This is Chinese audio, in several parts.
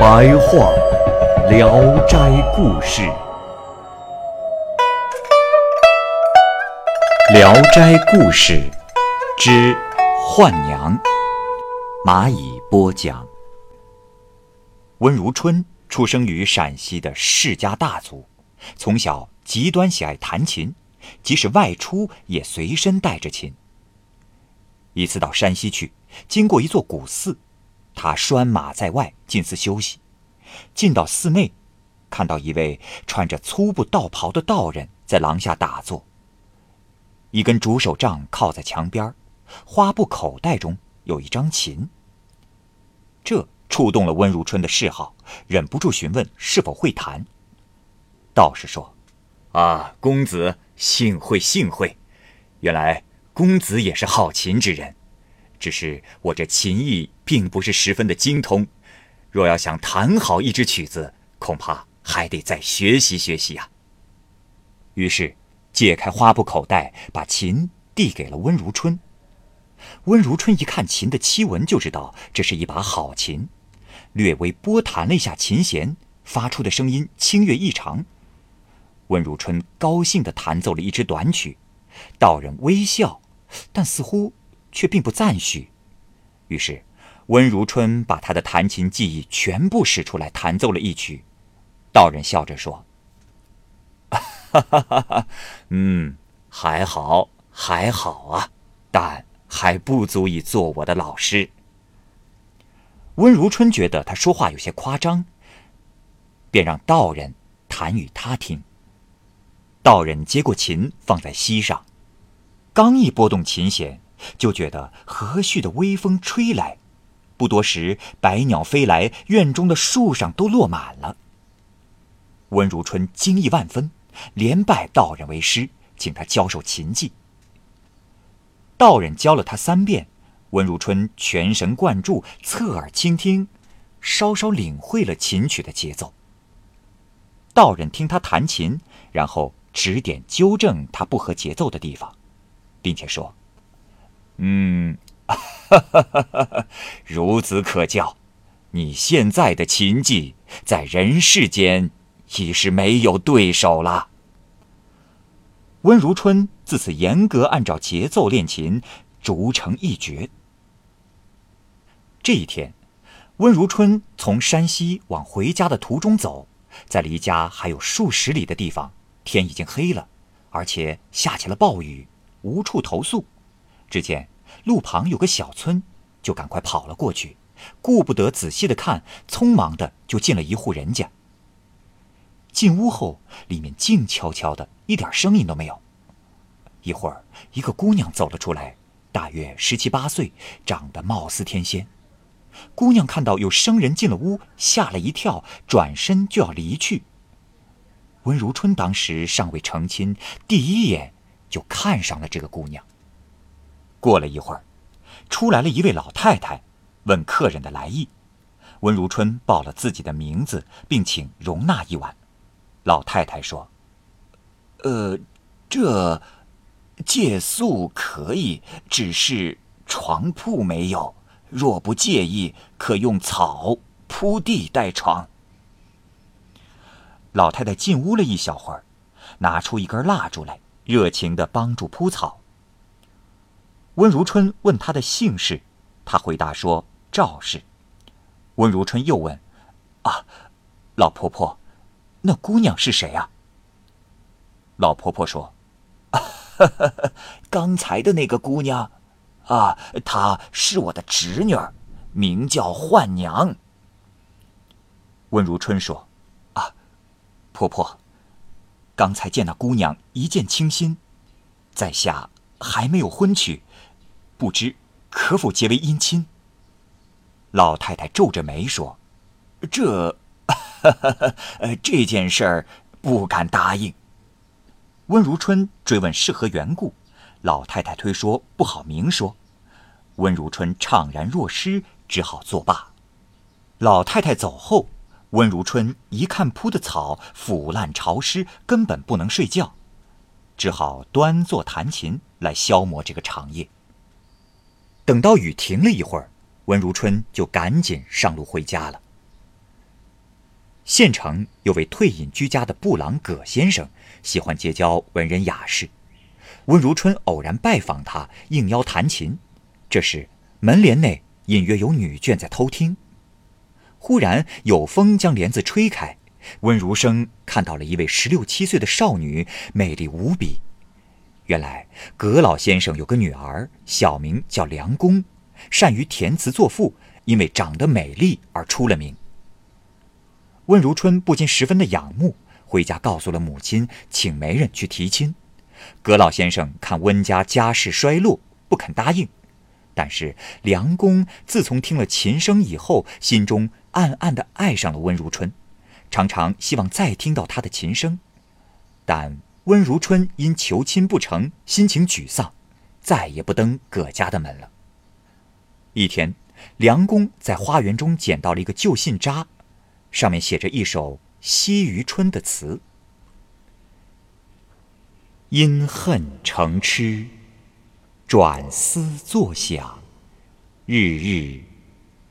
白话《聊斋故事》，《聊斋故事》之《换娘》，蚂蚁播讲。温如春。出生于陕西的世家大族，从小极端喜爱弹琴，即使外出也随身带着琴。一次到山西去，经过一座古寺，他拴马在外进寺休息。进到寺内，看到一位穿着粗布道袍的道人在廊下打坐。一根竹手杖靠在墙边，花布口袋中有一张琴。这。触动了温如春的嗜好，忍不住询问是否会弹。道士说：“啊，公子幸会幸会，原来公子也是好琴之人，只是我这琴艺并不是十分的精通，若要想弹好一支曲子，恐怕还得再学习学习呀。”于是解开花布口袋，把琴递给了温如春。温如春一看琴的漆纹，就知道这是一把好琴。略微拨弹了一下琴弦，发出的声音清越异常。温如春高兴地弹奏了一支短曲，道人微笑，但似乎却并不赞许。于是，温如春把他的弹琴技艺全部使出来，弹奏了一曲。道人笑着说：“哈哈哈哈，嗯，还好，还好啊，但还不足以做我的老师。”温如春觉得他说话有些夸张，便让道人弹与他听。道人接过琴放在膝上，刚一拨动琴弦，就觉得和煦的微风吹来，不多时，百鸟飞来，院中的树上都落满了。温如春惊异万分，连拜道人为师，请他教授琴技。道人教了他三遍。温如春全神贯注，侧耳倾听，稍稍领会了琴曲的节奏。道人听他弹琴，然后指点纠正他不合节奏的地方，并且说：“嗯，孺子可教。你现在的琴技，在人世间已是没有对手了。”温如春自此严格按照节奏练琴，逐成一绝。这一天，温如春从山西往回家的途中走，在离家还有数十里的地方，天已经黑了，而且下起了暴雨，无处投宿。只见路旁有个小村，就赶快跑了过去，顾不得仔细的看，匆忙的就进了一户人家。进屋后，里面静悄悄的，一点声音都没有。一会儿，一个姑娘走了出来，大约十七八岁，长得貌似天仙。姑娘看到有生人进了屋，吓了一跳，转身就要离去。温如春当时尚未成亲，第一眼就看上了这个姑娘。过了一会儿，出来了一位老太太，问客人的来意。温如春报了自己的名字，并请容纳一晚。老太太说：“呃，这借宿可以，只是床铺没有。”若不介意，可用草铺地代床。老太太进屋了一小会儿，拿出一根蜡烛来，热情的帮助铺草。温如春问她的姓氏，她回答说：“赵氏。”温如春又问：“啊，老婆婆，那姑娘是谁啊？”老婆婆说：“啊哈哈刚才的那个姑娘。”啊，她是我的侄女儿，名叫焕娘。温如春说：“啊，婆婆，刚才见那姑娘一见倾心，在下还没有婚娶，不知可否结为姻亲？”老太太皱着眉说：“这，这件事儿不敢答应。”温如春追问是何缘故，老太太推说不好明说。温如春怅然若失，只好作罢。老太太走后，温如春一看铺的草腐烂潮湿，根本不能睡觉，只好端坐弹琴来消磨这个长夜。等到雨停了一会儿，温如春就赶紧上路回家了。县城有位退隐居家的布朗葛先生，喜欢结交文人雅士。温如春偶然拜访他，应邀弹琴。这时，门帘内隐约有女眷在偷听。忽然有风将帘子吹开，温如生看到了一位十六七岁的少女，美丽无比。原来葛老先生有个女儿，小名叫梁公，善于填词作赋，因为长得美丽而出了名。温如春不禁十分的仰慕，回家告诉了母亲，请媒人去提亲。葛老先生看温家家世衰落，不肯答应。但是梁公自从听了琴声以后，心中暗暗的爱上了温如春，常常希望再听到她的琴声。但温如春因求亲不成，心情沮丧，再也不登葛家的门了。一天，梁公在花园中捡到了一个旧信札，上面写着一首《惜余春》的词：“因恨成痴。”转思作想，日日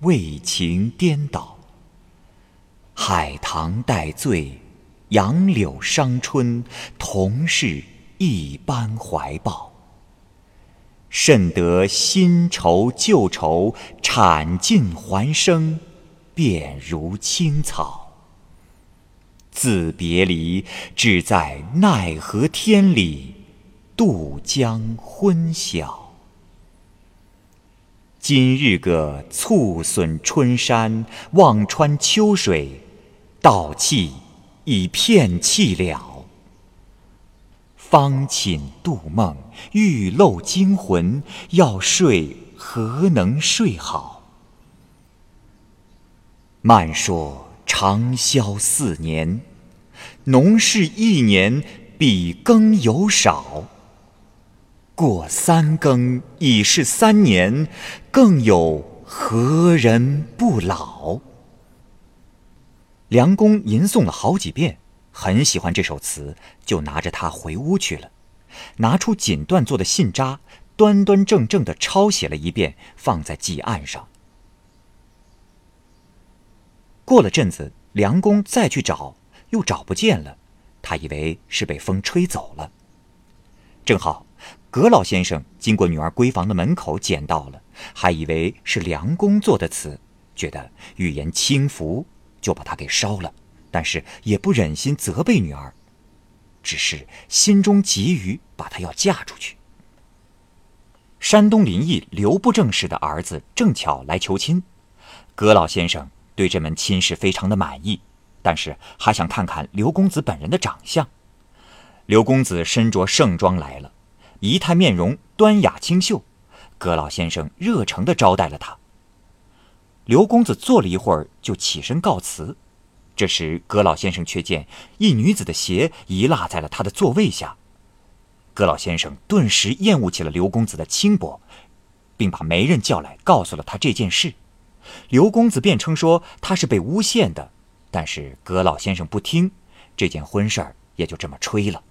为情颠倒。海棠带醉，杨柳伤春，同是一般怀抱。甚得新愁旧愁铲尽还生，便如青草。自别离，只在奈何天里。渡江昏晓，今日个促损春山，望穿秋水，道气已片弃了。方寝度梦，欲漏惊魂，要睡何能睡好？漫说长宵四年，农事一年比耕有少。过三更已是三年，更有何人不老？梁公吟诵了好几遍，很喜欢这首词，就拿着它回屋去了。拿出锦缎做的信札，端端正正的抄写了一遍，放在祭案上。过了阵子，梁公再去找，又找不见了，他以为是被风吹走了。正好。葛老先生经过女儿闺房的门口，捡到了，还以为是梁公做的词，觉得语言轻浮，就把它给烧了。但是也不忍心责备女儿，只是心中急于把她要嫁出去。山东临沂刘部正氏的儿子正巧来求亲，葛老先生对这门亲事非常的满意，但是还想看看刘公子本人的长相。刘公子身着盛装来了。仪态面容端雅清秀，葛老先生热诚地招待了他。刘公子坐了一会儿，就起身告辞。这时，葛老先生却见一女子的鞋遗落在了他的座位下。葛老先生顿时厌恶起了刘公子的轻薄，并把媒人叫来，告诉了他这件事。刘公子辩称说他是被诬陷的，但是葛老先生不听，这件婚事儿也就这么吹了。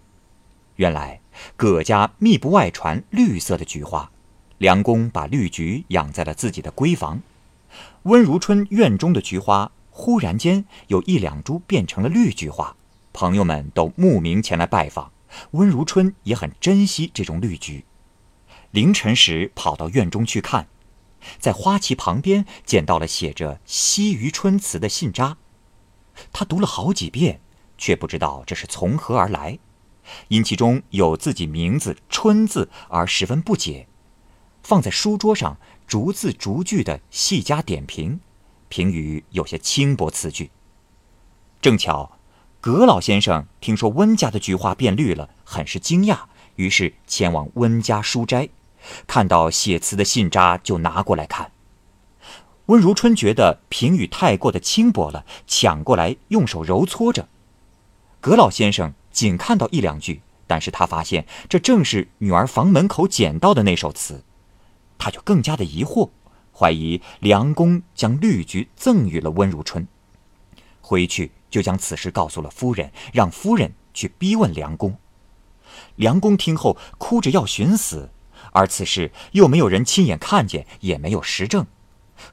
原来葛家密不外传绿色的菊花，梁公把绿菊养在了自己的闺房。温如春院中的菊花忽然间有一两株变成了绿菊花，朋友们都慕名前来拜访。温如春也很珍惜这种绿菊，凌晨时跑到院中去看，在花旗旁边捡到了写着《惜余春》词的信札，他读了好几遍，却不知道这是从何而来。因其中有自己名字“春”字而十分不解，放在书桌上逐字逐句的细加点评，评语有些轻薄词句。正巧，葛老先生听说温家的菊花变绿了，很是惊讶，于是前往温家书斋，看到写词的信札就拿过来看。温如春觉得评语太过的轻薄了，抢过来用手揉搓着。葛老先生仅看到一两句，但是他发现这正是女儿房门口捡到的那首词，他就更加的疑惑，怀疑梁公将绿菊赠予了温如春。回去就将此事告诉了夫人，让夫人去逼问梁公。梁公听后哭着要寻死，而此事又没有人亲眼看见，也没有实证。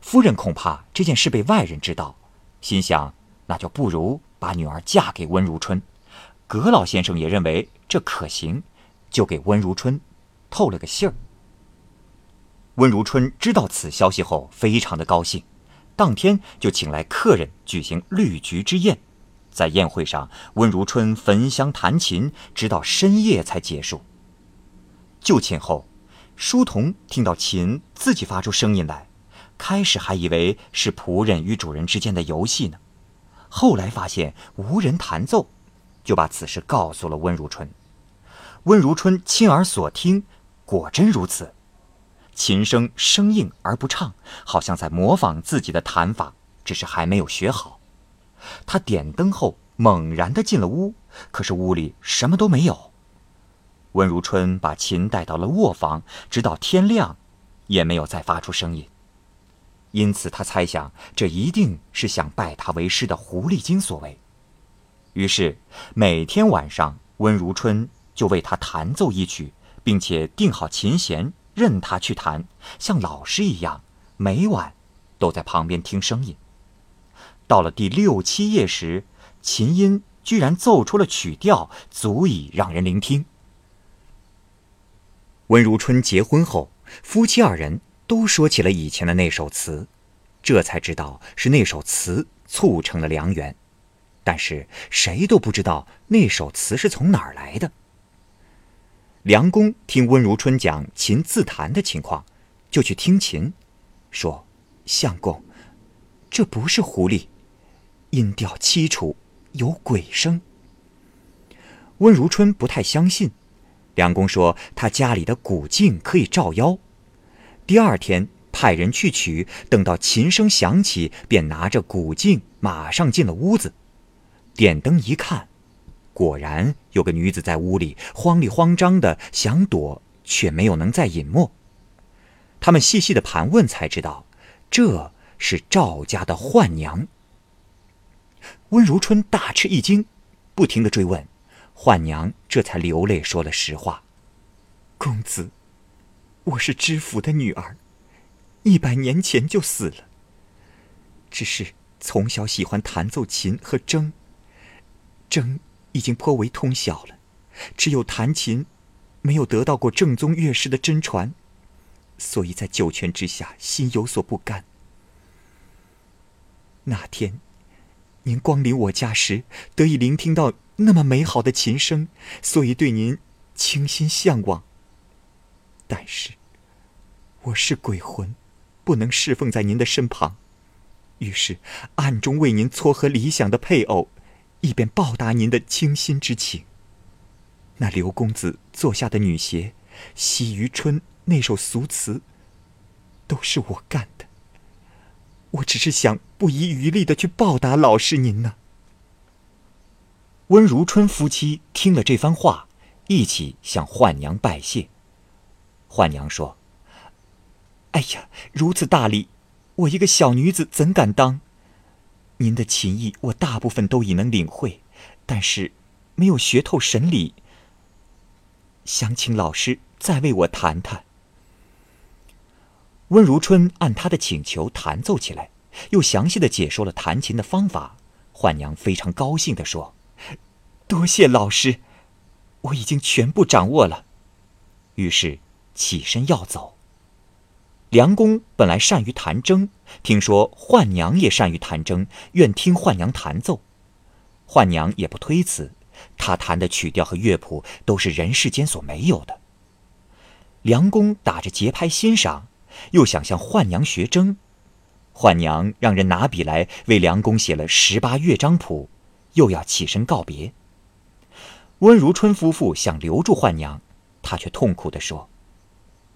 夫人恐怕这件事被外人知道，心想那就不如把女儿嫁给温如春。葛老先生也认为这可行，就给温如春透了个信儿。温如春知道此消息后，非常的高兴，当天就请来客人举行绿菊之宴。在宴会上，温如春焚香弹琴，直到深夜才结束。就寝后，书童听到琴自己发出声音来。开始还以为是仆人与主人之间的游戏呢，后来发现无人弹奏，就把此事告诉了温如春。温如春亲耳所听，果真如此，琴声生硬而不畅，好像在模仿自己的弹法，只是还没有学好。他点灯后猛然的进了屋，可是屋里什么都没有。温如春把琴带到了卧房，直到天亮，也没有再发出声音。因此，他猜想这一定是想拜他为师的狐狸精所为。于是，每天晚上，温如春就为他弹奏一曲，并且定好琴弦，任他去弹，像老师一样，每晚都在旁边听声音。到了第六七夜时，琴音居然奏出了曲调，足以让人聆听。温如春结婚后，夫妻二人。都说起了以前的那首词，这才知道是那首词促成了良缘，但是谁都不知道那首词是从哪儿来的。梁公听温如春讲琴自弹的情况，就去听琴，说：“相公，这不是狐狸，音调凄楚，有鬼声。”温如春不太相信，梁公说他家里的古镜可以照妖。第二天派人去取，等到琴声响起，便拿着古镜，马上进了屋子，点灯一看，果然有个女子在屋里慌里慌张的想躲，却没有能再隐没。他们细细的盘问，才知道这是赵家的宦娘。温如春大吃一惊，不停的追问，宦娘这才流泪说了实话：“公子。”我是知府的女儿，一百年前就死了。只是从小喜欢弹奏琴和筝，筝已经颇为通晓了，只有弹琴，没有得到过正宗乐师的真传，所以在九泉之下心有所不甘。那天，您光临我家时，得以聆听到那么美好的琴声，所以对您倾心向往。但是。我是鬼魂，不能侍奉在您的身旁，于是暗中为您撮合理想的配偶，以便报答您的倾心之情。那刘公子座下的女鞋，《喜于春》那首俗词，都是我干的。我只是想不遗余力的去报答老师您呢。温如春夫妻听了这番话，一起向宦娘拜谢。宦娘说。哎呀，如此大礼，我一个小女子怎敢当？您的琴艺我大部分都已能领会，但是没有学透神理。想请老师再为我弹弹。温如春按他的请求弹奏起来，又详细的解说了弹琴的方法。焕娘非常高兴的说：“多谢老师，我已经全部掌握了。”于是起身要走。梁公本来善于弹筝，听说宦娘也善于弹筝，愿听宦娘弹奏。宦娘也不推辞，她弹的曲调和乐谱都是人世间所没有的。梁公打着节拍欣赏，又想向宦娘学筝。宦娘让人拿笔来为梁公写了十八乐章谱，又要起身告别。温如春夫妇想留住宦娘，他却痛苦地说：“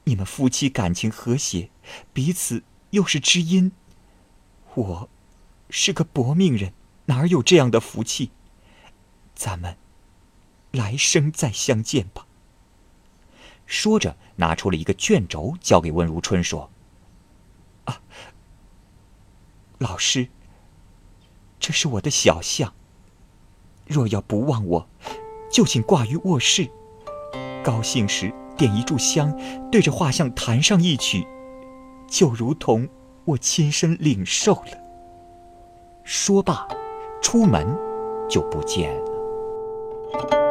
你们夫妻感情和谐，彼此又是知音。我是个薄命人，哪有这样的福气？咱们来生再相见吧。说着，拿出了一个卷轴，交给温如春，说：“啊，老师，这是我的小象。若要不忘我，就请挂于卧室。高兴时点一炷香，对着画像弹上一曲，就如同我亲身领受了。”说罢，出门就不见了。